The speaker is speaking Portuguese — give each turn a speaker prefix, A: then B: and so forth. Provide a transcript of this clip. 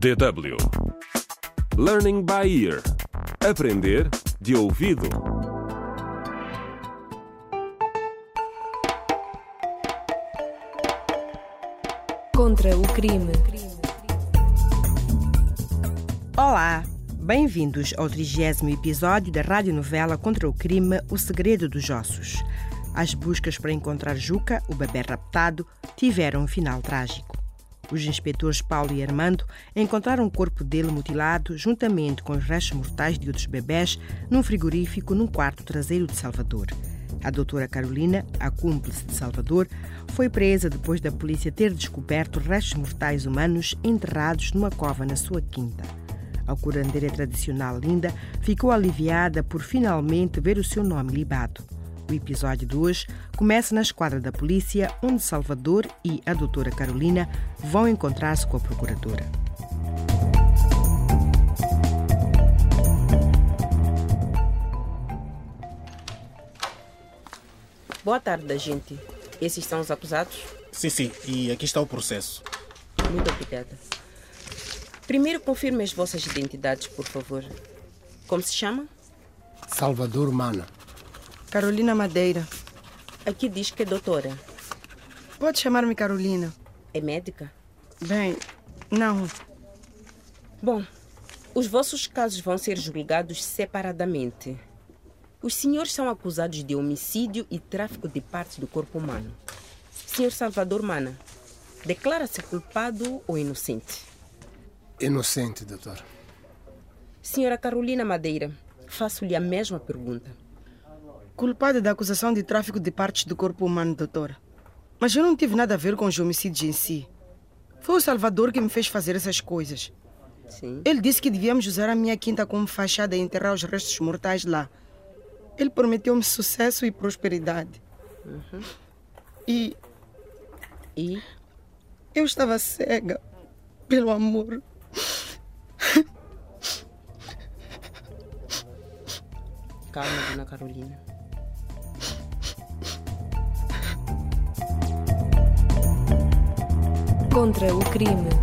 A: DW Learning by Ear Aprender de ouvido.
B: Contra o crime.
C: Olá, bem-vindos ao trigésimo episódio da radionovela Contra o Crime O Segredo dos Ossos. As buscas para encontrar Juca, o bebê raptado, tiveram um final trágico. Os inspetores Paulo e Armando encontraram o corpo dele mutilado juntamente com os restos mortais de outros bebés num frigorífico num quarto traseiro de Salvador. A doutora Carolina, a cúmplice de Salvador, foi presa depois da polícia ter descoberto restos mortais humanos enterrados numa cova na sua quinta. A curandeira tradicional Linda ficou aliviada por finalmente ver o seu nome libado. O episódio de hoje começa na esquadra da polícia, onde Salvador e a doutora Carolina vão encontrar-se com a procuradora.
D: Boa tarde, gente. Esses são os acusados?
E: Sim, sim, e aqui está o processo.
D: Muito obrigada. Primeiro, confirme as vossas identidades, por favor. Como se chama?
F: Salvador Mana.
C: Carolina Madeira.
D: Aqui diz que é doutora.
C: Pode chamar-me Carolina.
D: É médica?
C: Bem, não.
D: Bom, os vossos casos vão ser julgados separadamente. Os senhores são acusados de homicídio e tráfico de partes do corpo humano. Senhor Salvador Mana, declara-se culpado ou inocente?
F: Inocente, doutor.
D: Senhora Carolina Madeira, faço-lhe a mesma pergunta.
C: Culpada da acusação de tráfico de partes do corpo humano, doutora. Mas eu não tive nada a ver com os homicídios em si. Foi o Salvador que me fez fazer essas coisas.
D: Sim.
C: Ele disse que devíamos usar a minha quinta como fachada e enterrar os restos mortais lá. Ele prometeu-me sucesso e prosperidade. E
D: E?
C: eu estava cega pelo amor.
D: Calma, dona Carolina.
B: Contra o crime.